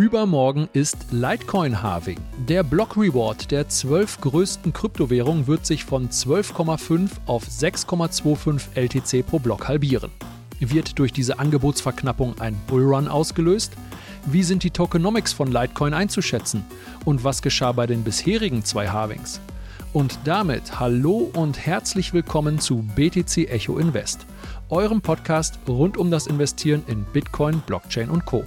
Übermorgen ist Litecoin Halving. Der Block Reward der zwölf größten Kryptowährungen wird sich von 12,5 auf 6,25 LTC pro Block halbieren. Wird durch diese Angebotsverknappung ein Bullrun ausgelöst? Wie sind die Tokenomics von Litecoin einzuschätzen? Und was geschah bei den bisherigen zwei Halvings? Und damit hallo und herzlich willkommen zu BTC Echo Invest, eurem Podcast rund um das Investieren in Bitcoin, Blockchain und Co.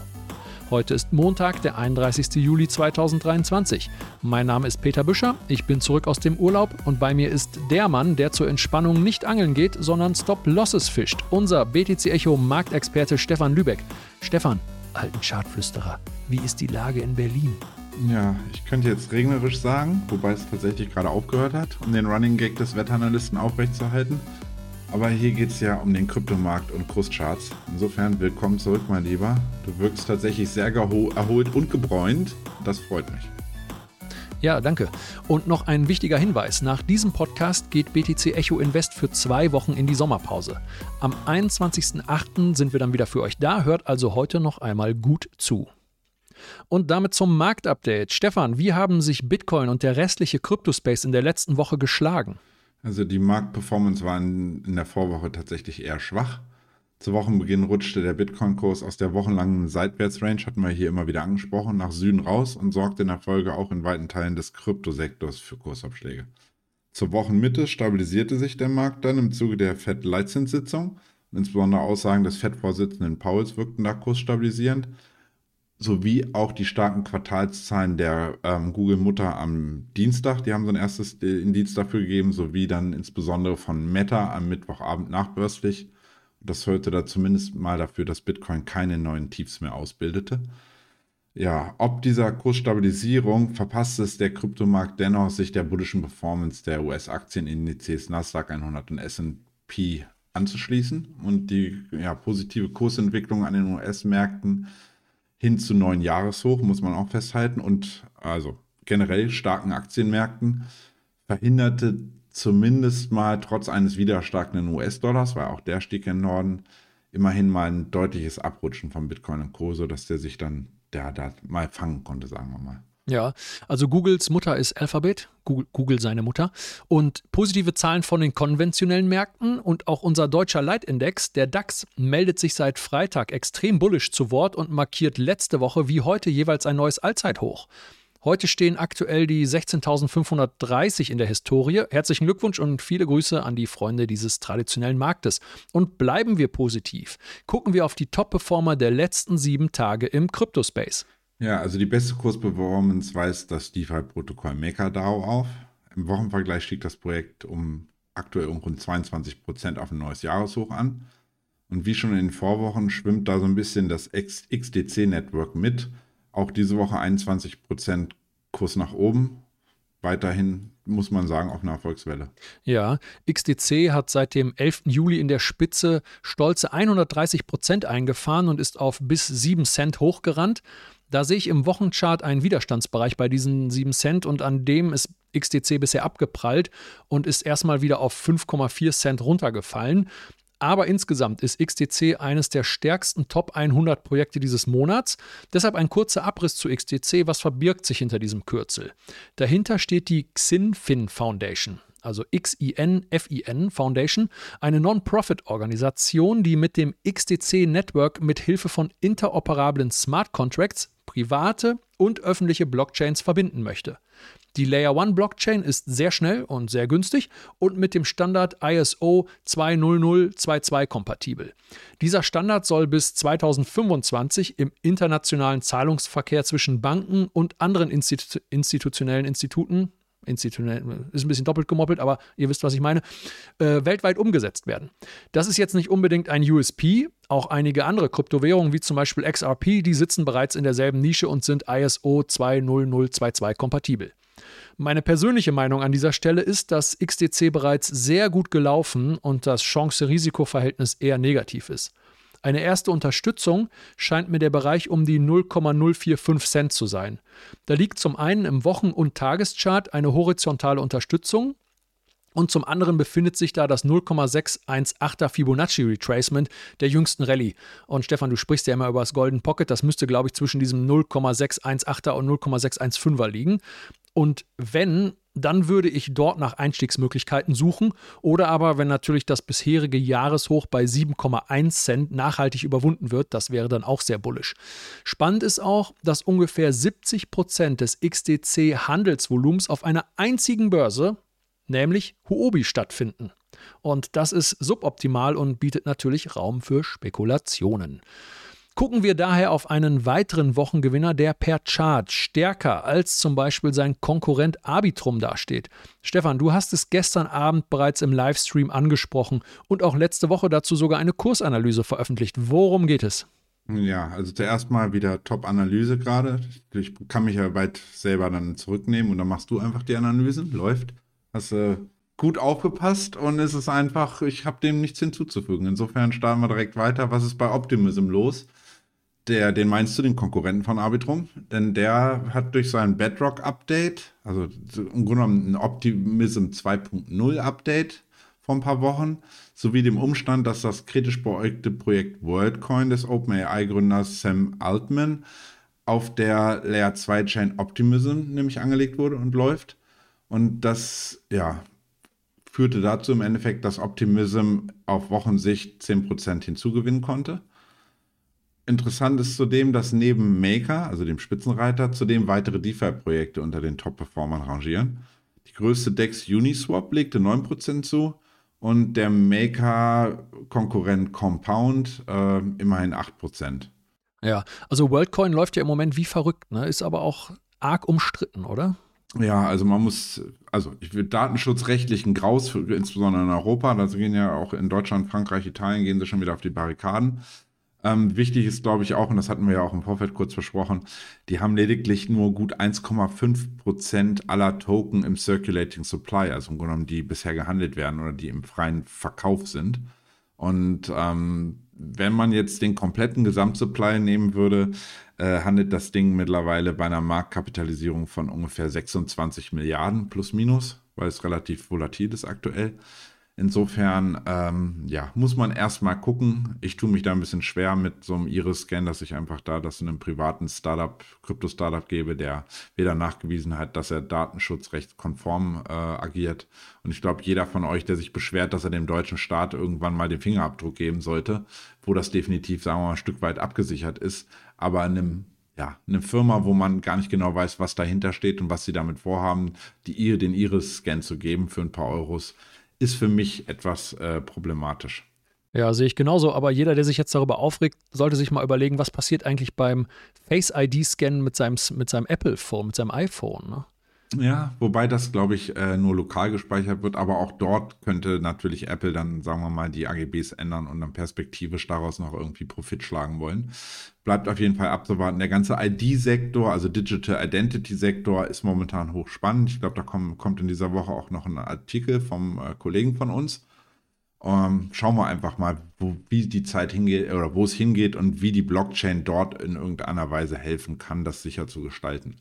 Heute ist Montag, der 31. Juli 2023. Mein Name ist Peter Büscher, ich bin zurück aus dem Urlaub und bei mir ist der Mann, der zur Entspannung nicht angeln geht, sondern Stop-Losses fischt. Unser BTC Echo Marktexperte Stefan Lübeck. Stefan, alten Chartflüsterer, wie ist die Lage in Berlin? Ja, ich könnte jetzt regnerisch sagen, wobei es tatsächlich gerade aufgehört hat, um den Running Gag des Wetteranalysten aufrechtzuerhalten. Aber hier geht es ja um den Kryptomarkt und Kurscharts. Insofern willkommen zurück, mein Lieber. Du wirkst tatsächlich sehr erholt und gebräunt. Das freut mich. Ja, danke. Und noch ein wichtiger Hinweis. Nach diesem Podcast geht BTC Echo Invest für zwei Wochen in die Sommerpause. Am 21.08. sind wir dann wieder für euch da. Hört also heute noch einmal gut zu. Und damit zum Marktupdate. Stefan, wie haben sich Bitcoin und der restliche Kryptospace in der letzten Woche geschlagen? Also die Marktperformance war in, in der Vorwoche tatsächlich eher schwach. Zu Wochenbeginn rutschte der Bitcoin-Kurs aus der wochenlangen Seitwärtsrange, hatten wir hier immer wieder angesprochen, nach Süden raus und sorgte in der Folge auch in weiten Teilen des Kryptosektors für Kursabschläge. Zur Wochenmitte stabilisierte sich der Markt dann im Zuge der FED-Leitzinssitzung. Insbesondere Aussagen des FED-Vorsitzenden Pauls wirkten da kursstabilisierend sowie auch die starken Quartalszahlen der ähm, Google-Mutter am Dienstag. Die haben so ein erstes Indiz dafür gegeben, sowie dann insbesondere von Meta am Mittwochabend nachbörslich. Das sorgte da zumindest mal dafür, dass Bitcoin keine neuen Tiefs mehr ausbildete. Ja, ob dieser Kursstabilisierung verpasst es der Kryptomarkt dennoch, sich der bullischen Performance der US-Aktienindizes Nasdaq 100 und S&P anzuschließen und die ja, positive Kursentwicklung an den US-Märkten hin zu neuen Jahreshoch, muss man auch festhalten. Und also generell starken Aktienmärkten verhinderte zumindest mal trotz eines wieder starken US-Dollars, weil auch der stieg im Norden, immerhin mal ein deutliches Abrutschen von Bitcoin und Co., sodass der sich dann der da mal fangen konnte, sagen wir mal. Ja, also Googles Mutter ist Alphabet, Google, Google, seine Mutter. Und positive Zahlen von den konventionellen Märkten und auch unser deutscher Leitindex, der DAX, meldet sich seit Freitag extrem bullisch zu Wort und markiert letzte Woche wie heute jeweils ein neues Allzeithoch. Heute stehen aktuell die 16.530 in der Historie. Herzlichen Glückwunsch und viele Grüße an die Freunde dieses traditionellen Marktes. Und bleiben wir positiv. Gucken wir auf die Top-Performer der letzten sieben Tage im Kryptospace. Ja, also die beste Kursperformance weist das DeFi-Protokoll MakerDAO auf. Im Wochenvergleich stieg das Projekt um aktuell um rund 22 Prozent auf ein neues Jahreshoch an. Und wie schon in den Vorwochen schwimmt da so ein bisschen das XDC-Network mit. Auch diese Woche 21 Prozent Kurs nach oben. Weiterhin muss man sagen, auf einer Erfolgswelle. Ja, XDC hat seit dem 11. Juli in der Spitze stolze 130 Prozent eingefahren und ist auf bis 7 Cent hochgerannt. Da sehe ich im Wochenchart einen Widerstandsbereich bei diesen 7 Cent und an dem ist XDC bisher abgeprallt und ist erstmal wieder auf 5,4 Cent runtergefallen. Aber insgesamt ist XDC eines der stärksten Top 100 Projekte dieses Monats. Deshalb ein kurzer Abriss zu XDC. Was verbirgt sich hinter diesem Kürzel? Dahinter steht die XinFin Foundation also XIN-FIN Foundation, eine Non-Profit-Organisation, die mit dem XDC-Network mit Hilfe von interoperablen Smart Contracts private und öffentliche Blockchains verbinden möchte. Die Layer 1 Blockchain ist sehr schnell und sehr günstig und mit dem Standard ISO 20022 kompatibel. Dieser Standard soll bis 2025 im internationalen Zahlungsverkehr zwischen Banken und anderen Institu institutionellen Instituten institutionell, ist ein bisschen doppelt gemoppelt, aber ihr wisst, was ich meine, äh, weltweit umgesetzt werden. Das ist jetzt nicht unbedingt ein USP. Auch einige andere Kryptowährungen, wie zum Beispiel XRP, die sitzen bereits in derselben Nische und sind ISO 20022 kompatibel. Meine persönliche Meinung an dieser Stelle ist, dass XDC bereits sehr gut gelaufen und das Chance-Risiko-Verhältnis eher negativ ist. Eine erste Unterstützung scheint mir der Bereich um die 0,045 Cent zu sein. Da liegt zum einen im Wochen- und Tageschart eine horizontale Unterstützung Und zum anderen befindet sich da das 0,618er Fibonacci Retracement der jüngsten Rallye. Und Stefan, du sprichst ja immer über das Golden Pocket. Das müsste, glaube ich, zwischen diesem 0,618er und 0,615er liegen. Und wenn, dann würde ich dort nach Einstiegsmöglichkeiten suchen. Oder aber, wenn natürlich das bisherige Jahreshoch bei 7,1 Cent nachhaltig überwunden wird, das wäre dann auch sehr bullisch. Spannend ist auch, dass ungefähr 70 Prozent des XDC-Handelsvolumens auf einer einzigen Börse, nämlich Huobi, stattfinden. Und das ist suboptimal und bietet natürlich Raum für Spekulationen. Gucken wir daher auf einen weiteren Wochengewinner, der per Chart stärker als zum Beispiel sein Konkurrent Arbitrum dasteht. Stefan, du hast es gestern Abend bereits im Livestream angesprochen und auch letzte Woche dazu sogar eine Kursanalyse veröffentlicht. Worum geht es? Ja, also zuerst mal wieder Top-Analyse gerade. Ich kann mich ja weit selber dann zurücknehmen und dann machst du einfach die Analysen. Läuft. Hast äh, gut aufgepasst und es ist einfach, ich habe dem nichts hinzuzufügen. Insofern starten wir direkt weiter. Was ist bei Optimism los? Der, den meinst du, den Konkurrenten von Arbitrum? Denn der hat durch sein Bedrock-Update, also im Grunde genommen ein Optimism 2.0 Update vor ein paar Wochen, sowie dem Umstand, dass das kritisch beäugte Projekt WorldCoin des OpenAI-Gründers Sam Altman auf der Layer 2 Chain Optimism nämlich angelegt wurde und läuft. Und das, ja, führte dazu im Endeffekt, dass Optimism auf Wochensicht 10% hinzugewinnen konnte. Interessant ist zudem, dass neben Maker, also dem Spitzenreiter, zudem weitere DeFi-Projekte unter den Top-Performern rangieren. Die größte DEX Uniswap legte 9% zu und der Maker-Konkurrent Compound äh, immerhin 8%. Ja, also WorldCoin läuft ja im Moment wie verrückt, ne? ist aber auch arg umstritten, oder? Ja, also man muss, also ich will datenschutzrechtlichen Graus, insbesondere in Europa, da gehen ja auch in Deutschland, Frankreich, Italien, gehen sie schon wieder auf die Barrikaden. Ähm, wichtig ist, glaube ich, auch, und das hatten wir ja auch im Vorfeld kurz versprochen, die haben lediglich nur gut 1,5 Prozent aller Token im Circulating Supply, also im genommen, die bisher gehandelt werden oder die im freien Verkauf sind. Und ähm, wenn man jetzt den kompletten Gesamtsupply nehmen würde, äh, handelt das Ding mittlerweile bei einer Marktkapitalisierung von ungefähr 26 Milliarden plus minus, weil es relativ volatil ist aktuell. Insofern, ähm, ja, muss man erstmal gucken. Ich tue mich da ein bisschen schwer mit so einem Iris-Scan, dass ich einfach da das in einem privaten Startup, Krypto-Startup gebe, der weder nachgewiesen hat, dass er datenschutzrechtskonform äh, agiert. Und ich glaube, jeder von euch, der sich beschwert, dass er dem deutschen Staat irgendwann mal den Fingerabdruck geben sollte, wo das definitiv, sagen wir mal, ein Stück weit abgesichert ist, aber in einem ja, eine Firma, wo man gar nicht genau weiß, was dahinter steht und was sie damit vorhaben, die, den Iris-Scan zu geben für ein paar Euros, ist für mich etwas äh, problematisch. Ja, sehe ich genauso. Aber jeder, der sich jetzt darüber aufregt, sollte sich mal überlegen, was passiert eigentlich beim Face-ID-Scan mit seinem, mit seinem Apple-Phone, mit seinem iPhone. Ne? Ja, wobei das, glaube ich, äh, nur lokal gespeichert wird, aber auch dort könnte natürlich Apple dann, sagen wir mal, die AGBs ändern und dann perspektivisch daraus noch irgendwie Profit schlagen wollen. Bleibt auf jeden Fall abzuwarten. Der ganze ID-Sektor, also Digital Identity-Sektor, ist momentan hochspannend. Ich glaube, da komm, kommt in dieser Woche auch noch ein Artikel vom äh, Kollegen von uns. Ähm, schauen wir einfach mal, wo, wie die Zeit hingeht oder wo es hingeht und wie die Blockchain dort in irgendeiner Weise helfen kann, das sicher zu gestalten.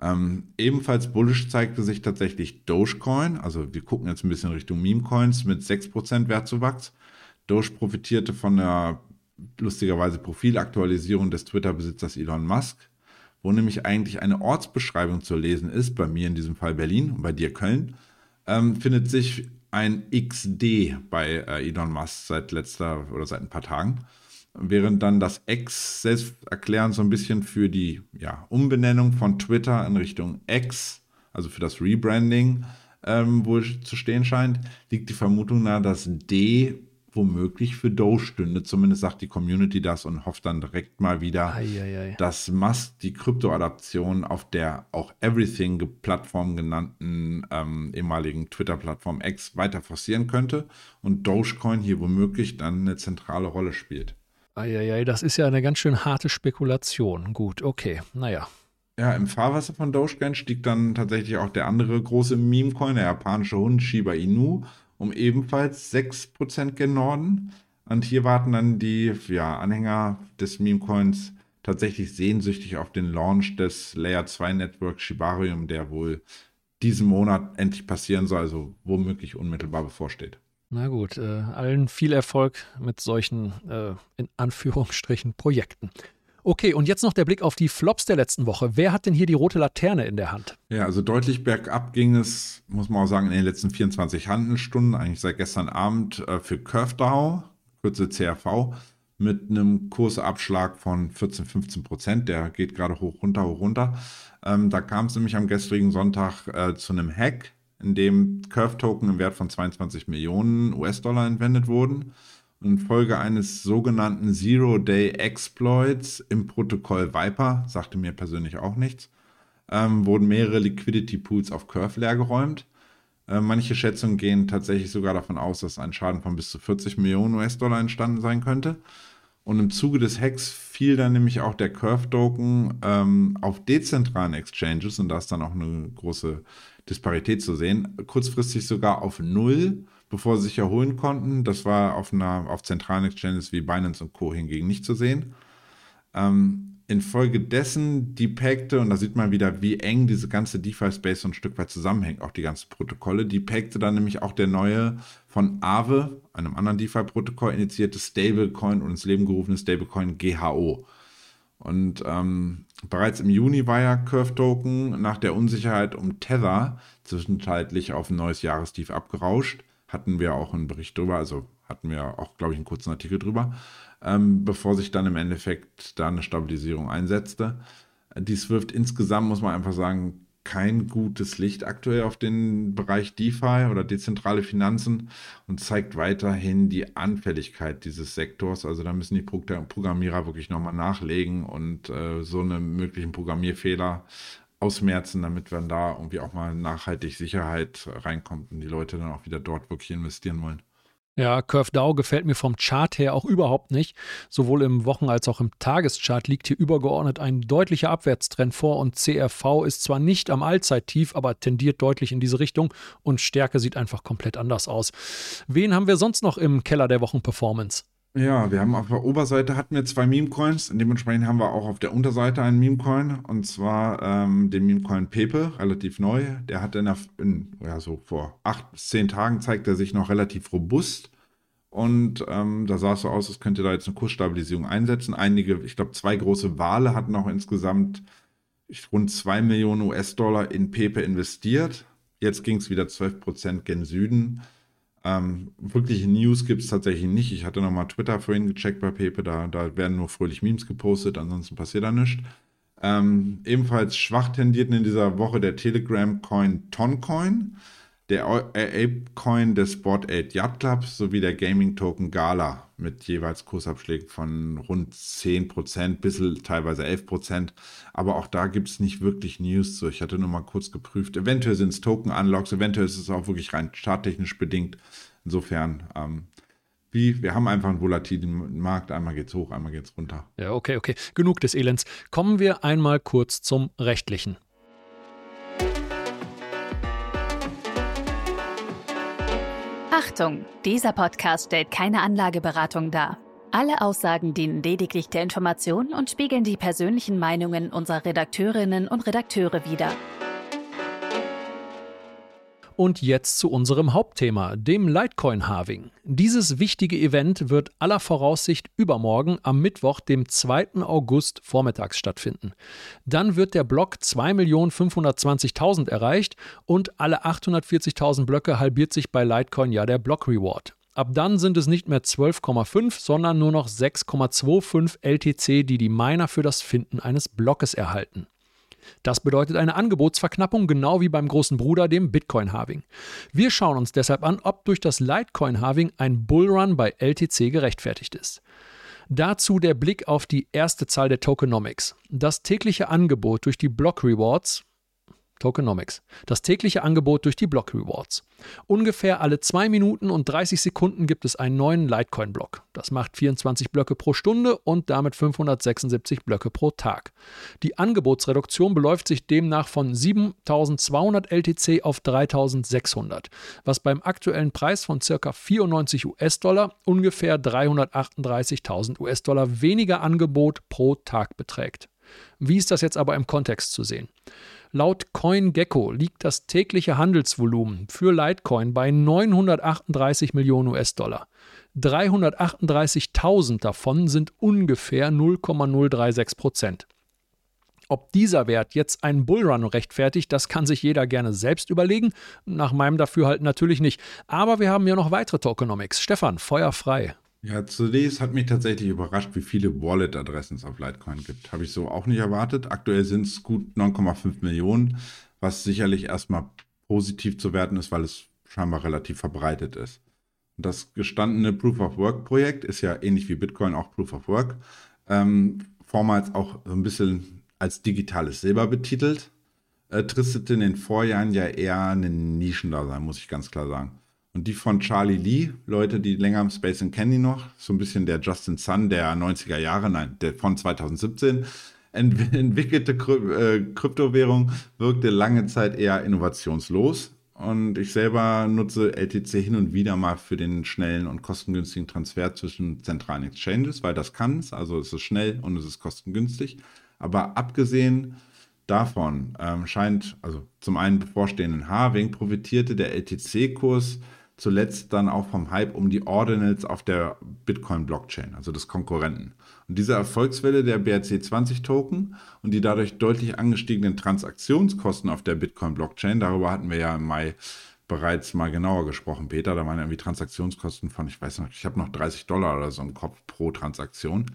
Ähm, ebenfalls bullish zeigte sich tatsächlich Dogecoin. Also wir gucken jetzt ein bisschen Richtung Meme-Coins mit 6% Wertzuwachs. Doge profitierte von der lustigerweise Profilaktualisierung des Twitter-Besitzers Elon Musk, wo nämlich eigentlich eine Ortsbeschreibung zu lesen ist, bei mir in diesem Fall Berlin und bei dir Köln, ähm, findet sich ein XD bei äh, Elon Musk seit letzter oder seit ein paar Tagen während dann das X selbsterklärend so ein bisschen für die ja, Umbenennung von Twitter in Richtung X, also für das Rebranding, ähm, wohl zu stehen scheint, liegt die Vermutung nahe, dass D womöglich für Doge stünde. Zumindest sagt die Community das und hofft dann direkt mal wieder, ei, ei, ei. dass Musk die Krypto-Adaption auf der auch Everything-Plattform genannten ähm, ehemaligen Twitter-Plattform X weiter forcieren könnte und Dogecoin hier womöglich dann eine zentrale Rolle spielt. Eieiei, das ist ja eine ganz schön harte Spekulation. Gut, okay, naja. Ja, im Fahrwasser von Dogecoin stieg dann tatsächlich auch der andere große Meme-Coin, der japanische Hund Shiba Inu, um ebenfalls 6% gen Norden. Und hier warten dann die ja, Anhänger des Meme-Coins tatsächlich sehnsüchtig auf den Launch des Layer 2 Networks Shibarium, der wohl diesen Monat endlich passieren soll, also womöglich unmittelbar bevorsteht. Na gut, äh, allen viel Erfolg mit solchen, äh, in Anführungsstrichen, Projekten. Okay, und jetzt noch der Blick auf die Flops der letzten Woche. Wer hat denn hier die rote Laterne in der Hand? Ja, also deutlich bergab ging es, muss man auch sagen, in den letzten 24 Handelsstunden, eigentlich seit gestern Abend, äh, für CurveDAO, kürze CRV, mit einem Kursabschlag von 14, 15 Prozent. Der geht gerade hoch, runter, hoch, runter. Ähm, da kam es nämlich am gestrigen Sonntag äh, zu einem Hack, in dem Curve-Token im Wert von 22 Millionen US-Dollar entwendet wurden. Und Folge eines sogenannten Zero-Day-Exploits im Protokoll Viper, sagte mir persönlich auch nichts, ähm, wurden mehrere Liquidity-Pools auf Curve leergeräumt. Äh, manche Schätzungen gehen tatsächlich sogar davon aus, dass ein Schaden von bis zu 40 Millionen US-Dollar entstanden sein könnte. Und im Zuge des Hacks fiel dann nämlich auch der Curve-Token ähm, auf dezentralen Exchanges und da ist dann auch eine große Disparität zu sehen, kurzfristig sogar auf Null, bevor sie sich erholen konnten. Das war auf, einer, auf zentralen Exchanges wie Binance und Co. hingegen nicht zu sehen. Ähm, infolgedessen die Pakte, und da sieht man wieder, wie eng diese ganze DeFi-Space so ein Stück weit zusammenhängt, auch die ganzen Protokolle, die Pakte dann nämlich auch der neue von Aave, einem anderen DeFi-Protokoll, initiierte Stablecoin und ins Leben gerufene Stablecoin GHO. Und ähm, bereits im Juni war ja Curve Token nach der Unsicherheit um Tether zwischenzeitlich auf ein neues Jahrestief abgerauscht. Hatten wir auch einen Bericht drüber, also hatten wir auch, glaube ich, einen kurzen Artikel drüber ähm, bevor sich dann im Endeffekt da eine Stabilisierung einsetzte. Dies wirft insgesamt, muss man einfach sagen, kein gutes Licht aktuell auf den Bereich DeFi oder dezentrale Finanzen und zeigt weiterhin die Anfälligkeit dieses Sektors. Also da müssen die Programmierer wirklich nochmal nachlegen und äh, so einen möglichen Programmierfehler ausmerzen, damit man da irgendwie auch mal nachhaltig Sicherheit reinkommt und die Leute dann auch wieder dort wirklich investieren wollen. Ja, CurveDAO gefällt mir vom Chart her auch überhaupt nicht. Sowohl im Wochen- als auch im Tageschart liegt hier übergeordnet ein deutlicher Abwärtstrend vor und CRV ist zwar nicht am Allzeittief, aber tendiert deutlich in diese Richtung und Stärke sieht einfach komplett anders aus. Wen haben wir sonst noch im Keller der Wochenperformance? Ja, wir haben auf der Oberseite hatten wir zwei Meme-Coins. Dementsprechend haben wir auch auf der Unterseite einen Meme-Coin. Und zwar ähm, den Meme-Coin Pepe, relativ neu. Der hat in, in, ja, so vor acht bis zehn Tagen zeigt er sich noch relativ robust. Und ähm, da sah es so aus, als könnte da jetzt eine Kursstabilisierung einsetzen. Einige, ich glaube, zwei große Wale hatten auch insgesamt rund zwei Millionen US-Dollar in Pepe investiert. Jetzt ging es wieder 12% gen Süden. Ähm, wirkliche News gibt es tatsächlich nicht. Ich hatte nochmal Twitter vorhin gecheckt bei Pepe, da, da werden nur fröhlich Memes gepostet, ansonsten passiert da nichts. Ähm, ebenfalls schwach tendierten in dieser Woche der Telegram-Coin Toncoin, der Ape-Coin des Sport 8 Yacht Club sowie der Gaming-Token Gala mit jeweils Kursabschlägen von rund 10%, bis teilweise 11%. Aber auch da gibt es nicht wirklich News zu. Ich hatte nur mal kurz geprüft. Eventuell sind es Token-Unlocks, eventuell ist es auch wirklich rein charttechnisch bedingt. Insofern, ähm, wie, wir haben einfach einen volatilen Markt. Einmal geht's hoch, einmal geht's runter. Ja, okay, okay. Genug des Elends. Kommen wir einmal kurz zum Rechtlichen. Achtung, dieser Podcast stellt keine Anlageberatung dar. Alle Aussagen dienen lediglich der Information und spiegeln die persönlichen Meinungen unserer Redakteurinnen und Redakteure wider. Und jetzt zu unserem Hauptthema, dem Litecoin-Halving. Dieses wichtige Event wird aller Voraussicht übermorgen am Mittwoch, dem 2. August vormittags stattfinden. Dann wird der Block 2.520.000 erreicht und alle 840.000 Blöcke halbiert sich bei Litecoin ja der Block Reward. Ab dann sind es nicht mehr 12,5, sondern nur noch 6,25 LTC, die die Miner für das Finden eines Blockes erhalten. Das bedeutet eine Angebotsverknappung, genau wie beim großen Bruder, dem Bitcoin-Halving. Wir schauen uns deshalb an, ob durch das Litecoin-Halving ein Bullrun bei LTC gerechtfertigt ist. Dazu der Blick auf die erste Zahl der Tokenomics. Das tägliche Angebot durch die Block Rewards, Tokenomics. Das tägliche Angebot durch die Block Rewards. Ungefähr alle 2 Minuten und 30 Sekunden gibt es einen neuen Litecoin-Block. Das macht 24 Blöcke pro Stunde und damit 576 Blöcke pro Tag. Die Angebotsreduktion beläuft sich demnach von 7200 LTC auf 3600, was beim aktuellen Preis von ca. 94 US-Dollar ungefähr 338.000 US-Dollar weniger Angebot pro Tag beträgt. Wie ist das jetzt aber im Kontext zu sehen? Laut CoinGecko liegt das tägliche Handelsvolumen für Litecoin bei 938 Millionen US-Dollar. 338.000 davon sind ungefähr 0,036 Prozent. Ob dieser Wert jetzt einen Bullrun rechtfertigt, das kann sich jeder gerne selbst überlegen. Nach meinem Dafürhalten natürlich nicht. Aber wir haben ja noch weitere Tokenomics. Stefan, Feuer frei. Ja, zunächst hat mich tatsächlich überrascht, wie viele Wallet-Adressen es auf Litecoin gibt. Habe ich so auch nicht erwartet. Aktuell sind es gut 9,5 Millionen, was sicherlich erstmal positiv zu werten ist, weil es scheinbar relativ verbreitet ist. Das gestandene Proof of Work Projekt ist ja ähnlich wie Bitcoin auch Proof of Work. Ähm, vormals auch so ein bisschen als digitales Silber betitelt. Äh, tristete in den Vorjahren ja eher ein Nischendasein, muss ich ganz klar sagen. Und die von Charlie Lee, Leute, die länger im Space sind, kennen die noch. So ein bisschen der Justin Sun der 90er Jahre, nein, der von 2017 ent entwickelte Kry äh, Kryptowährung wirkte lange Zeit eher innovationslos. Und ich selber nutze LTC hin und wieder mal für den schnellen und kostengünstigen Transfer zwischen zentralen Exchanges, weil das kann es. Also es ist schnell und es ist kostengünstig. Aber abgesehen davon ähm, scheint, also zum einen bevorstehenden Halving, profitierte der LTC-Kurs zuletzt dann auch vom Hype um die Ordinals auf der Bitcoin-Blockchain, also des Konkurrenten. Und diese Erfolgswelle der BRC20-Token und die dadurch deutlich angestiegenen Transaktionskosten auf der Bitcoin-Blockchain, darüber hatten wir ja im Mai bereits mal genauer gesprochen, Peter, da waren irgendwie Transaktionskosten von, ich weiß noch, ich habe noch 30 Dollar oder so im Kopf pro Transaktion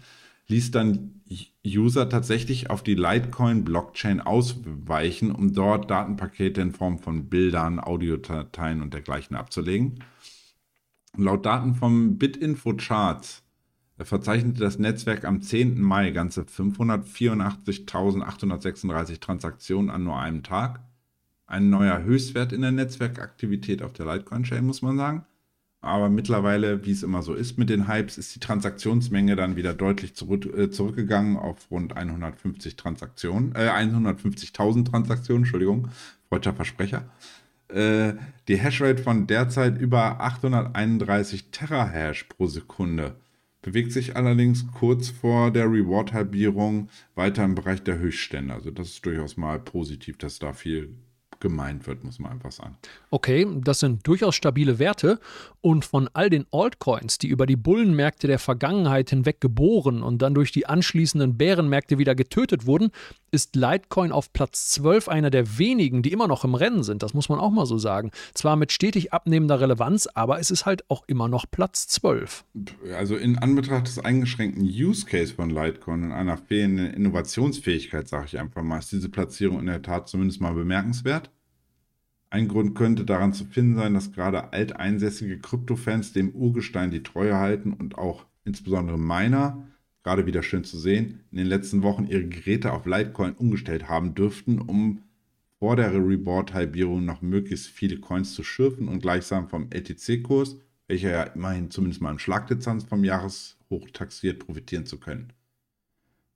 ließ dann User tatsächlich auf die Litecoin-Blockchain ausweichen, um dort Datenpakete in Form von Bildern, Audiodateien und dergleichen abzulegen. Laut Daten vom Bitinfo Charts verzeichnete das Netzwerk am 10. Mai ganze 584.836 Transaktionen an nur einem Tag. Ein neuer Höchstwert in der Netzwerkaktivität auf der Litecoin-Chain, muss man sagen. Aber mittlerweile, wie es immer so ist mit den Hypes, ist die Transaktionsmenge dann wieder deutlich zurück, äh, zurückgegangen auf rund 150 Transaktionen, äh, 150.000 Transaktionen, Entschuldigung, freudscher Versprecher. Äh, die Hashrate von derzeit über 831 Terahash pro Sekunde bewegt sich allerdings kurz vor der Reward-Halbierung weiter im Bereich der Höchststände. Also das ist durchaus mal positiv, dass da viel gemeint wird, muss man einfach sagen. Okay, das sind durchaus stabile Werte. Und von all den Altcoins, die über die Bullenmärkte der Vergangenheit hinweg geboren und dann durch die anschließenden Bärenmärkte wieder getötet wurden, ist Litecoin auf Platz 12 einer der wenigen, die immer noch im Rennen sind. Das muss man auch mal so sagen. Zwar mit stetig abnehmender Relevanz, aber es ist halt auch immer noch Platz 12. Also in Anbetracht des eingeschränkten Use Case von Litecoin und einer fehlenden Innovationsfähigkeit, sage ich einfach mal, ist diese Platzierung in der Tat zumindest mal bemerkenswert. Ein Grund könnte daran zu finden sein, dass gerade alteinsässige Krypto-Fans dem Urgestein die Treue halten und auch insbesondere Miner, gerade wieder schön zu sehen, in den letzten Wochen ihre Geräte auf Litecoin umgestellt haben dürften, um vor der Reboard-Halbierung noch möglichst viele Coins zu schürfen und gleichsam vom LTC-Kurs, welcher ja immerhin zumindest mal im Schlagdistanz vom Jahreshoch taxiert, profitieren zu können.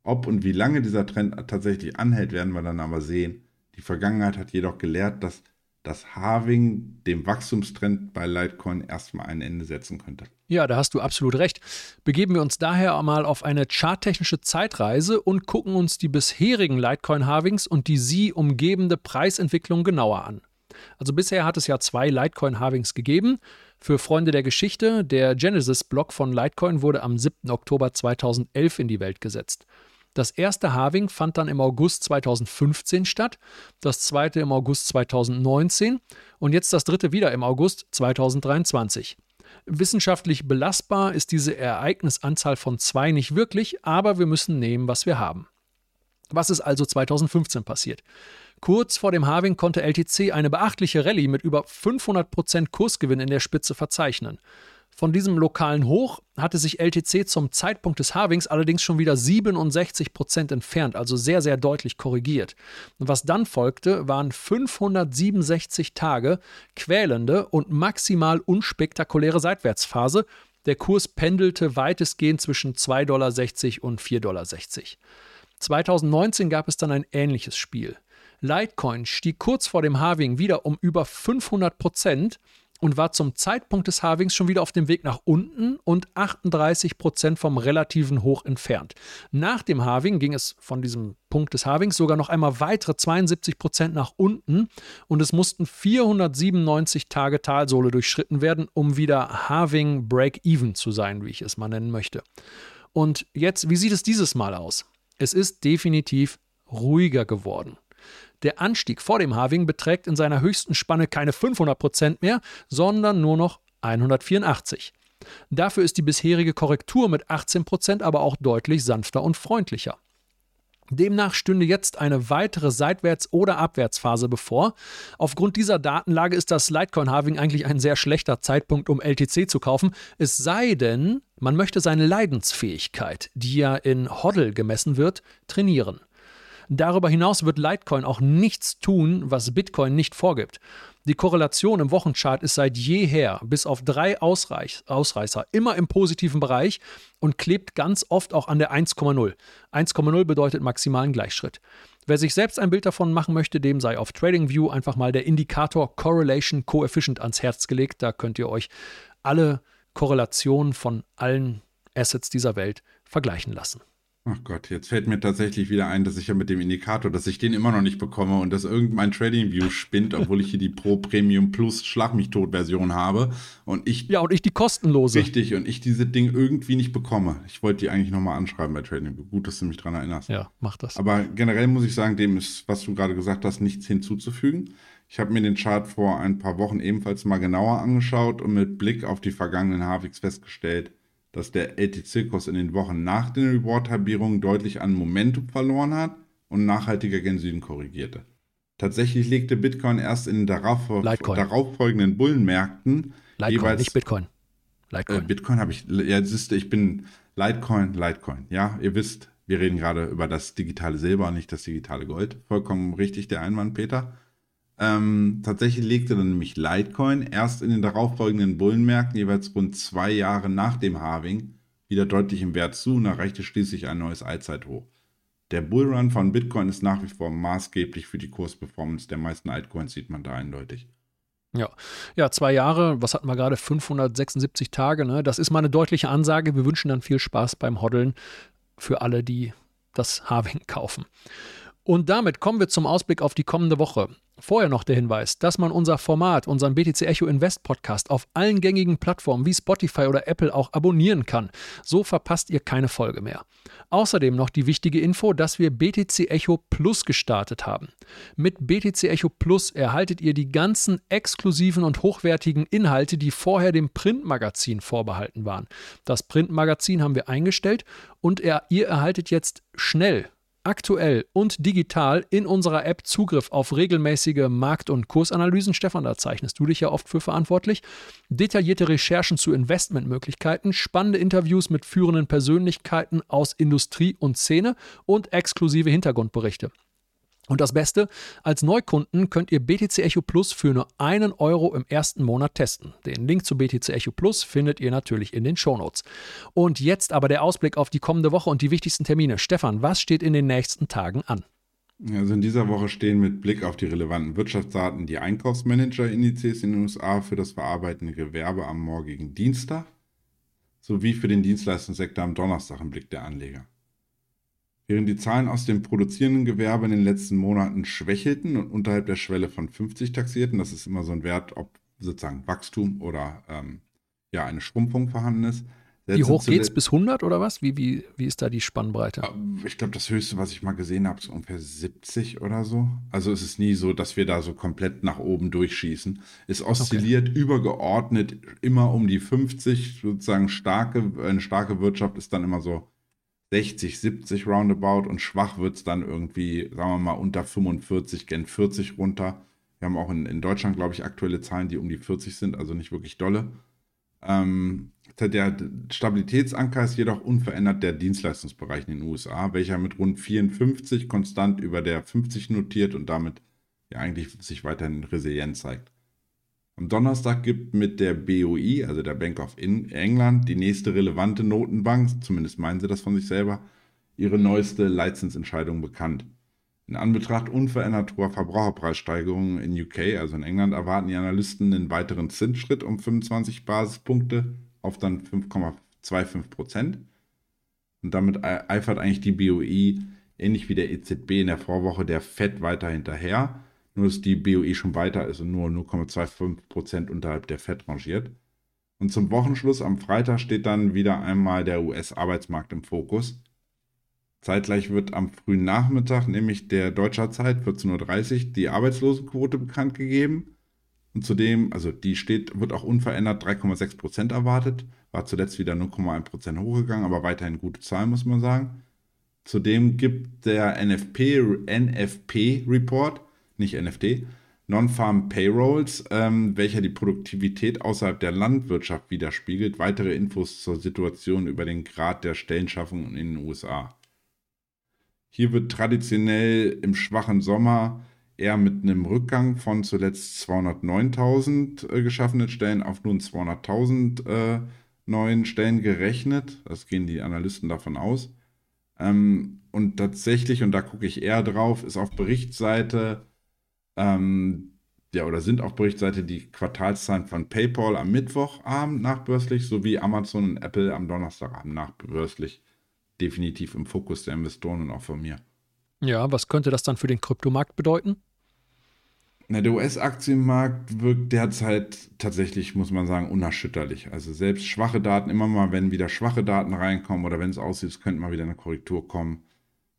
Ob und wie lange dieser Trend tatsächlich anhält, werden wir dann aber sehen. Die Vergangenheit hat jedoch gelehrt, dass dass Harving dem Wachstumstrend bei Litecoin erstmal ein Ende setzen könnte. Ja, da hast du absolut recht. Begeben wir uns daher mal auf eine charttechnische Zeitreise und gucken uns die bisherigen Litecoin-Halvings und die sie umgebende Preisentwicklung genauer an. Also bisher hat es ja zwei Litecoin-Halvings gegeben. Für Freunde der Geschichte, der Genesis-Block von Litecoin wurde am 7. Oktober 2011 in die Welt gesetzt. Das erste Halving fand dann im August 2015 statt, das zweite im August 2019 und jetzt das dritte wieder im August 2023. Wissenschaftlich belastbar ist diese Ereignisanzahl von zwei nicht wirklich, aber wir müssen nehmen, was wir haben. Was ist also 2015 passiert? Kurz vor dem Halving konnte LTC eine beachtliche Rallye mit über 500% Kursgewinn in der Spitze verzeichnen. Von diesem lokalen Hoch hatte sich LTC zum Zeitpunkt des Halvings allerdings schon wieder 67 Prozent entfernt, also sehr, sehr deutlich korrigiert. Und was dann folgte, waren 567 Tage quälende und maximal unspektakuläre Seitwärtsphase. Der Kurs pendelte weitestgehend zwischen 2,60 Dollar und 4,60 Dollar. 2019 gab es dann ein ähnliches Spiel. Litecoin stieg kurz vor dem Halving wieder um über 500 Prozent und war zum Zeitpunkt des Halvings schon wieder auf dem Weg nach unten und 38 Prozent vom relativen Hoch entfernt. Nach dem Halving ging es von diesem Punkt des Halvings sogar noch einmal weitere 72 Prozent nach unten und es mussten 497 Tage Talsohle durchschritten werden, um wieder Halving Break-Even zu sein, wie ich es mal nennen möchte. Und jetzt, wie sieht es dieses Mal aus? Es ist definitiv ruhiger geworden. Der Anstieg vor dem Halving beträgt in seiner höchsten Spanne keine 500 Prozent mehr, sondern nur noch 184. Dafür ist die bisherige Korrektur mit 18 Prozent aber auch deutlich sanfter und freundlicher. Demnach stünde jetzt eine weitere Seitwärts- oder Abwärtsphase bevor. Aufgrund dieser Datenlage ist das Litecoin-Halving eigentlich ein sehr schlechter Zeitpunkt, um LTC zu kaufen. Es sei denn, man möchte seine Leidensfähigkeit, die ja in HODL gemessen wird, trainieren. Darüber hinaus wird Litecoin auch nichts tun, was Bitcoin nicht vorgibt. Die Korrelation im Wochenchart ist seit jeher bis auf drei Ausreich Ausreißer immer im positiven Bereich und klebt ganz oft auch an der 1,0. 1,0 bedeutet maximalen Gleichschritt. Wer sich selbst ein Bild davon machen möchte, dem sei auf TradingView einfach mal der Indikator Correlation Coefficient ans Herz gelegt. Da könnt ihr euch alle Korrelationen von allen Assets dieser Welt vergleichen lassen. Ach Gott, jetzt fällt mir tatsächlich wieder ein, dass ich ja mit dem Indikator, dass ich den immer noch nicht bekomme und dass irgendein Trading View spinnt, obwohl ich hier die Pro Premium Plus Schlag mich tot Version habe und ich Ja, und ich die kostenlose. Richtig und ich diese Ding irgendwie nicht bekomme. Ich wollte die eigentlich nochmal anschreiben bei Trading View. Gut, dass du mich dran erinnerst. Ja, mach das. Aber generell muss ich sagen, dem ist, was du gerade gesagt hast, nichts hinzuzufügen. Ich habe mir den Chart vor ein paar Wochen ebenfalls mal genauer angeschaut und mit Blick auf die vergangenen Havix festgestellt, dass der LT-Zirkus in den Wochen nach den Reward-Halbierungen deutlich an Momentum verloren hat und nachhaltiger gen Süden korrigierte. Tatsächlich legte Bitcoin erst in den darauf, darauffolgenden Bullenmärkten Litecoin, jeweils, nicht Bitcoin. Litecoin. Äh, Bitcoin habe ich, ja, siehst ich bin Litecoin, Litecoin. Ja, ihr wisst, wir reden gerade über das digitale Silber, nicht das digitale Gold. Vollkommen richtig, der Einwand, Peter. Ähm, tatsächlich legte dann nämlich Litecoin erst in den darauffolgenden Bullenmärkten, jeweils rund zwei Jahre nach dem Halving, wieder deutlich im Wert zu und erreichte schließlich ein neues Allzeithoch. Der Bullrun von Bitcoin ist nach wie vor maßgeblich für die Kursperformance der meisten Altcoins, sieht man da eindeutig. Ja. ja, zwei Jahre, was hatten wir gerade, 576 Tage, ne? das ist mal eine deutliche Ansage. Wir wünschen dann viel Spaß beim Hoddeln für alle, die das Halving kaufen. Und damit kommen wir zum Ausblick auf die kommende Woche. Vorher noch der Hinweis, dass man unser Format, unseren BTC Echo Invest Podcast auf allen gängigen Plattformen wie Spotify oder Apple auch abonnieren kann. So verpasst ihr keine Folge mehr. Außerdem noch die wichtige Info, dass wir BTC Echo Plus gestartet haben. Mit BTC Echo Plus erhaltet ihr die ganzen exklusiven und hochwertigen Inhalte, die vorher dem Printmagazin vorbehalten waren. Das Printmagazin haben wir eingestellt und ihr erhaltet jetzt schnell aktuell und digital in unserer App Zugriff auf regelmäßige Markt- und Kursanalysen. Stefan, da zeichnest du dich ja oft für verantwortlich. Detaillierte Recherchen zu Investmentmöglichkeiten, spannende Interviews mit führenden Persönlichkeiten aus Industrie und Szene und exklusive Hintergrundberichte. Und das Beste, als Neukunden könnt ihr BTC Echo Plus für nur einen Euro im ersten Monat testen. Den Link zu BTC Echo Plus findet ihr natürlich in den Shownotes. Und jetzt aber der Ausblick auf die kommende Woche und die wichtigsten Termine. Stefan, was steht in den nächsten Tagen an? Also in dieser Woche stehen mit Blick auf die relevanten Wirtschaftsdaten die Einkaufsmanager-Indizes in den USA für das verarbeitende Gewerbe am morgigen Dienstag sowie für den Dienstleistungssektor am Donnerstag im Blick der Anleger. Während die Zahlen aus dem produzierenden Gewerbe in den letzten Monaten schwächelten und unterhalb der Schwelle von 50 taxierten, das ist immer so ein Wert, ob sozusagen Wachstum oder ähm, ja, eine Schrumpfung vorhanden ist. Wie hoch geht es bis 100 oder was? Wie, wie, wie ist da die Spannbreite? Ich glaube, das höchste, was ich mal gesehen habe, ist ungefähr 70 oder so. Also es ist nie so, dass wir da so komplett nach oben durchschießen. Es oszilliert okay. übergeordnet immer um die 50. Sozusagen starke, eine starke Wirtschaft ist dann immer so 60, 70 roundabout und schwach wird es dann irgendwie, sagen wir mal, unter 45, gen 40 runter. Wir haben auch in, in Deutschland, glaube ich, aktuelle Zahlen, die um die 40 sind, also nicht wirklich dolle. Ähm, der Stabilitätsanker ist jedoch unverändert der Dienstleistungsbereich in den USA, welcher mit rund 54 konstant über der 50 notiert und damit ja eigentlich sich weiterhin resilient zeigt. Am Donnerstag gibt mit der BOI, also der Bank of England, die nächste relevante Notenbank, zumindest meinen sie das von sich selber, ihre neueste Leitzinsentscheidung bekannt. In Anbetracht unverändert hoher Verbraucherpreissteigerungen in UK, also in England, erwarten die Analysten einen weiteren Zinsschritt um 25 Basispunkte auf dann 5,25 Prozent. Und damit eifert eigentlich die BOE ähnlich wie der EZB in der Vorwoche der FED weiter hinterher. Nur dass die BOE schon weiter ist und nur 0,25 Prozent unterhalb der FED rangiert. Und zum Wochenschluss am Freitag steht dann wieder einmal der US-Arbeitsmarkt im Fokus. Zeitgleich wird am frühen Nachmittag, nämlich der deutscher Zeit, 14.30 Uhr, die Arbeitslosenquote bekannt gegeben. Und zudem, also die steht, wird auch unverändert 3,6 Prozent erwartet, war zuletzt wieder 0,1 Prozent hochgegangen, aber weiterhin gute Zahlen, muss man sagen. Zudem gibt der NFP, NFP Report, nicht NFT, Non-Farm Payrolls, ähm, welcher die Produktivität außerhalb der Landwirtschaft widerspiegelt, weitere Infos zur Situation über den Grad der Stellenschaffung in den USA. Hier wird traditionell im schwachen Sommer eher mit einem Rückgang von zuletzt 209.000 äh, geschaffenen Stellen auf nun 200.000 äh, neuen Stellen gerechnet. Das gehen die Analysten davon aus. Ähm, und tatsächlich, und da gucke ich eher drauf, ist auf Berichtsseite, ähm, ja, oder sind auf Berichtsseite die Quartalszahlen von PayPal am Mittwochabend nachbörslich sowie Amazon und Apple am Donnerstagabend nachbörslich definitiv im Fokus der Investoren und auch von mir. Ja, was könnte das dann für den Kryptomarkt bedeuten? Na, der US-Aktienmarkt wirkt derzeit tatsächlich, muss man sagen, unerschütterlich. Also selbst schwache Daten, immer mal, wenn wieder schwache Daten reinkommen oder wenn es aussieht, es könnte mal wieder eine Korrektur kommen,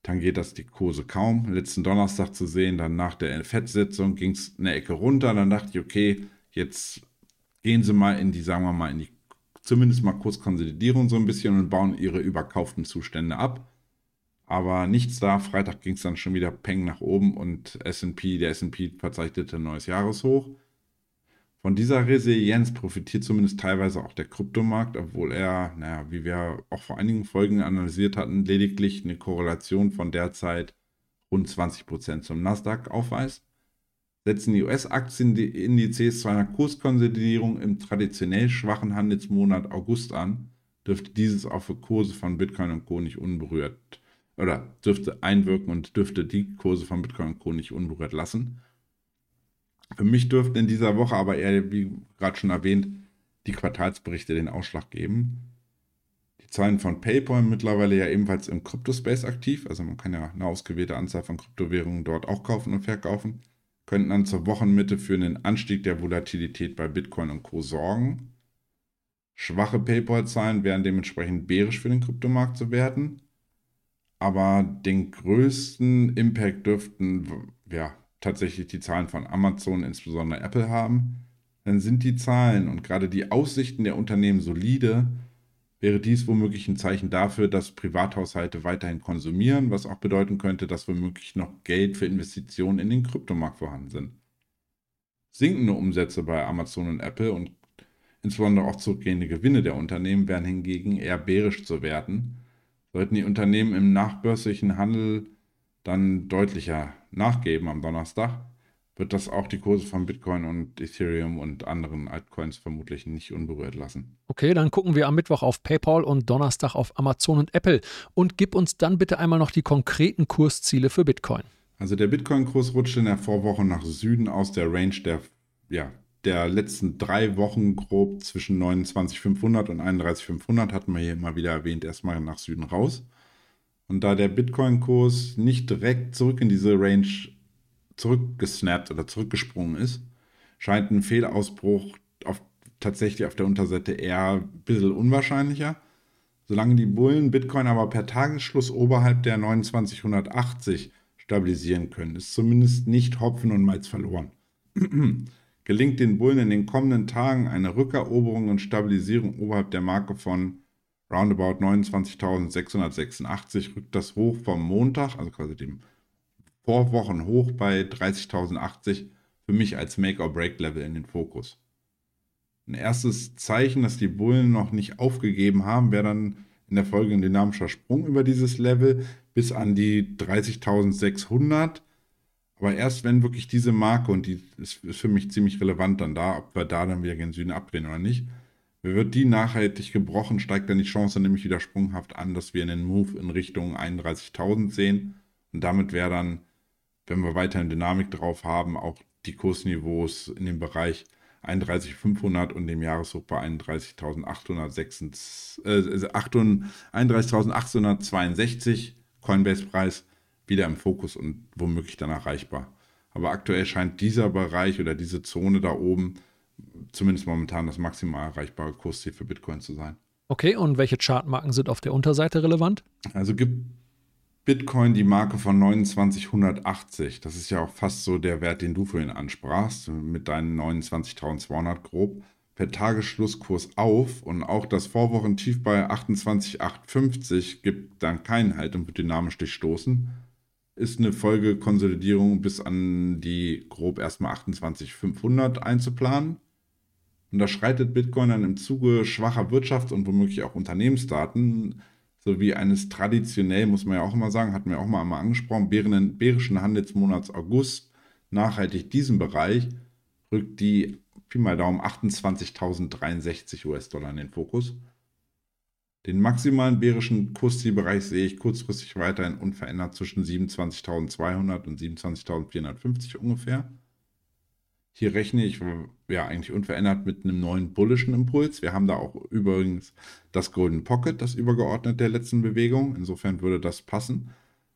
dann geht das die Kurse kaum. Letzten Donnerstag zu sehen, dann nach der FED-Sitzung ging es eine Ecke runter. Dann dachte ich, okay, jetzt gehen sie mal in die, sagen wir mal, in die zumindest mal kurz Konsolidierung so ein bisschen und bauen ihre überkauften Zustände ab. Aber nichts da. Freitag ging es dann schon wieder Peng nach oben und S&P, der S&P verzeichnete ein neues Jahreshoch. Von dieser Resilienz profitiert zumindest teilweise auch der Kryptomarkt, obwohl er, naja, wie wir auch vor einigen Folgen analysiert hatten, lediglich eine Korrelation von derzeit rund 20% zum Nasdaq aufweist setzen die US-Aktienindizes zu einer Kurskonsolidierung im traditionell schwachen Handelsmonat August an, dürfte dieses auch für Kurse von Bitcoin und Co. nicht unberührt oder dürfte einwirken und dürfte die Kurse von Bitcoin und Co. nicht unberührt lassen. Für mich dürften in dieser Woche aber eher, wie gerade schon erwähnt, die Quartalsberichte den Ausschlag geben. Die Zahlen von PayPal mittlerweile ja ebenfalls im Kryptospace aktiv, also man kann ja eine ausgewählte Anzahl von Kryptowährungen dort auch kaufen und verkaufen könnten dann zur Wochenmitte für einen Anstieg der Volatilität bei Bitcoin und Co. sorgen. Schwache PayPal-Zahlen wären dementsprechend bärisch für den Kryptomarkt zu werten. Aber den größten Impact dürften ja, tatsächlich die Zahlen von Amazon, insbesondere Apple, haben. Dann sind die Zahlen und gerade die Aussichten der Unternehmen solide wäre dies womöglich ein Zeichen dafür, dass Privathaushalte weiterhin konsumieren, was auch bedeuten könnte, dass womöglich noch Geld für Investitionen in den Kryptomarkt vorhanden sind. Sinkende Umsätze bei Amazon und Apple und insbesondere auch zurückgehende Gewinne der Unternehmen wären hingegen eher bärisch zu werten. Sollten die Unternehmen im nachbörslichen Handel dann deutlicher nachgeben am Donnerstag, wird das auch die Kurse von Bitcoin und Ethereum und anderen Altcoins vermutlich nicht unberührt lassen. Okay, dann gucken wir am Mittwoch auf PayPal und Donnerstag auf Amazon und Apple. Und gib uns dann bitte einmal noch die konkreten Kursziele für Bitcoin. Also der Bitcoin-Kurs rutschte in der Vorwoche nach Süden aus der Range der, ja, der letzten drei Wochen grob zwischen 29.500 und 31.500, hatten wir hier immer wieder erwähnt, erstmal nach Süden raus. Und da der Bitcoin-Kurs nicht direkt zurück in diese Range zurückgesnappt oder zurückgesprungen ist, scheint ein Fehlausbruch auf, tatsächlich auf der Unterseite eher ein bisschen unwahrscheinlicher. Solange die Bullen Bitcoin aber per Tagesschluss oberhalb der 2980 stabilisieren können, ist zumindest nicht Hopfen und Malz verloren. Gelingt den Bullen in den kommenden Tagen eine Rückeroberung und Stabilisierung oberhalb der Marke von roundabout 29.686, rückt das Hoch vom Montag, also quasi dem Vorwochen hoch bei 30.080 für mich als Make-or-Break-Level in den Fokus. Ein erstes Zeichen, dass die Bullen noch nicht aufgegeben haben, wäre dann in der Folge ein dynamischer Sprung über dieses Level bis an die 30.600. Aber erst wenn wirklich diese Marke, und die ist, ist, für mich ziemlich relevant dann da, ob wir da dann wieder gen Süden abdrehen oder nicht, wird die nachhaltig gebrochen, steigt dann die Chance nämlich wieder sprunghaft an, dass wir einen Move in Richtung 31.000 sehen. Und damit wäre dann wenn wir weiterhin Dynamik drauf haben, auch die Kursniveaus in dem Bereich 31.500 und dem Jahreshoch bei 31.862 äh, 31.862 Coinbase-Preis wieder im Fokus und womöglich dann erreichbar. Aber aktuell scheint dieser Bereich oder diese Zone da oben zumindest momentan das maximal erreichbare Kursziel für Bitcoin zu sein. Okay, und welche Chartmarken sind auf der Unterseite relevant? Also gibt Bitcoin die Marke von 2980. Das ist ja auch fast so der Wert, den du vorhin ansprachst, mit deinen 29.200 grob. Per Tagesschlusskurs auf und auch das Vorwochentief bei 28,850 gibt dann keinen Halt und wird dynamisch durchstoßen. Ist eine Folgekonsolidierung bis an die grob erstmal 28,500 einzuplanen. Und da schreitet Bitcoin dann im Zuge schwacher Wirtschafts- und womöglich auch Unternehmensdaten sowie eines traditionell, muss man ja auch immer sagen, hatten wir auch mal einmal angesprochen, bärischen Handelsmonats August nachhaltig diesen Bereich, rückt die Pi mal Daumen 28.063 US-Dollar in den Fokus. Den maximalen bärischen Kurszielbereich sehe ich kurzfristig weiterhin unverändert zwischen 27.200 und 27.450 ungefähr. Hier rechne ich ja eigentlich unverändert mit einem neuen bullischen Impuls. Wir haben da auch übrigens das Golden Pocket, das übergeordnet der letzten Bewegung. Insofern würde das passen.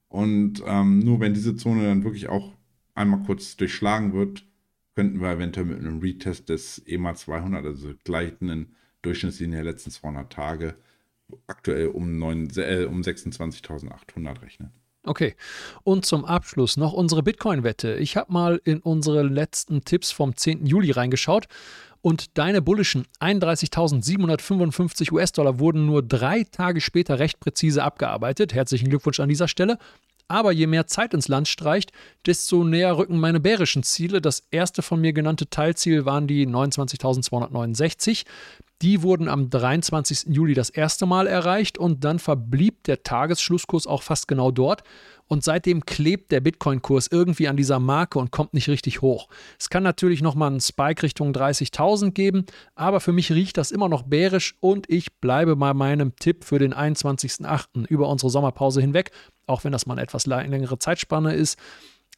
Und ähm, nur wenn diese Zone dann wirklich auch einmal kurz durchschlagen wird, könnten wir eventuell mit einem Retest des EMA 200, also gleichenden Durchschnittslinie der letzten 200 Tage, aktuell um, äh, um 26.800 rechnen. Okay. Und zum Abschluss noch unsere Bitcoin-Wette. Ich habe mal in unsere letzten Tipps vom 10. Juli reingeschaut und deine bullischen 31.755 US-Dollar wurden nur drei Tage später recht präzise abgearbeitet. Herzlichen Glückwunsch an dieser Stelle. Aber je mehr Zeit ins Land streicht, desto näher rücken meine bärischen Ziele. Das erste von mir genannte Teilziel waren die 29.269. Die wurden am 23. Juli das erste Mal erreicht und dann verblieb der Tagesschlusskurs auch fast genau dort. Und seitdem klebt der Bitcoin-Kurs irgendwie an dieser Marke und kommt nicht richtig hoch. Es kann natürlich nochmal einen Spike Richtung 30.000 geben, aber für mich riecht das immer noch bärisch und ich bleibe bei meinem Tipp für den 21.08. über unsere Sommerpause hinweg, auch wenn das mal eine etwas längere Zeitspanne ist.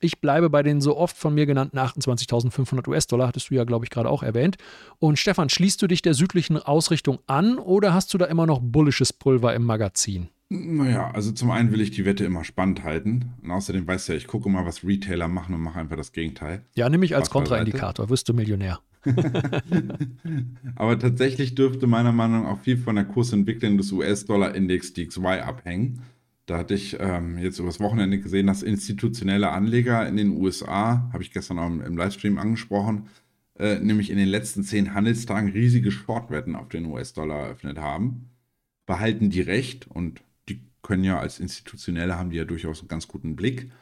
Ich bleibe bei den so oft von mir genannten 28.500 US-Dollar, hattest du ja, glaube ich, gerade auch erwähnt. Und Stefan, schließt du dich der südlichen Ausrichtung an oder hast du da immer noch bullisches Pulver im Magazin? Naja, also zum einen will ich die Wette immer spannend halten. Und außerdem weißt du ja, ich gucke mal, was Retailer machen und mache einfach das Gegenteil. Ja, nimm mich als Kontraindikator, wirst du Millionär. Aber tatsächlich dürfte meiner Meinung nach auch viel von der Kursentwicklung des US-Dollar-Index DXY abhängen. Da hatte ich ähm, jetzt übers Wochenende gesehen, dass institutionelle Anleger in den USA, habe ich gestern auch im, Livestream angesprochen, äh, nämlich in den letzten zehn Handelstagen riesige Shortwetten auf den US-Dollar eröffnet haben. Behalten die Recht und können ja als Institutionelle haben die ja durchaus einen ganz guten Blick.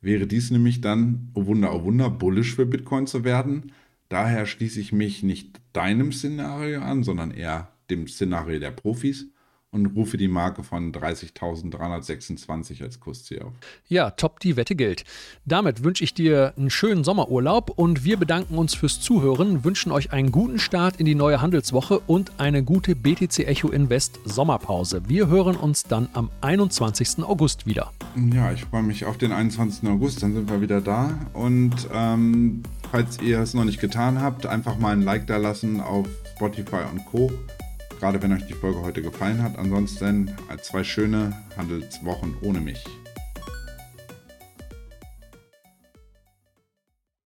Wäre dies nämlich dann, oh Wunder, oh Wunder, bullish für Bitcoin zu werden. Daher schließe ich mich nicht deinem Szenario an, sondern eher dem Szenario der Profis und rufe die Marke von 30.326 als Kursziel auf. Ja, top, die Wette gilt. Damit wünsche ich dir einen schönen Sommerurlaub und wir bedanken uns fürs Zuhören, wünschen euch einen guten Start in die neue Handelswoche und eine gute BTC Echo Invest Sommerpause. Wir hören uns dann am 21. August wieder. Ja, ich freue mich auf den 21. August, dann sind wir wieder da und ähm, falls ihr es noch nicht getan habt, einfach mal ein Like da lassen auf Spotify und Co gerade wenn euch die Folge heute gefallen hat. Ansonsten zwei schöne Handelswochen ohne mich.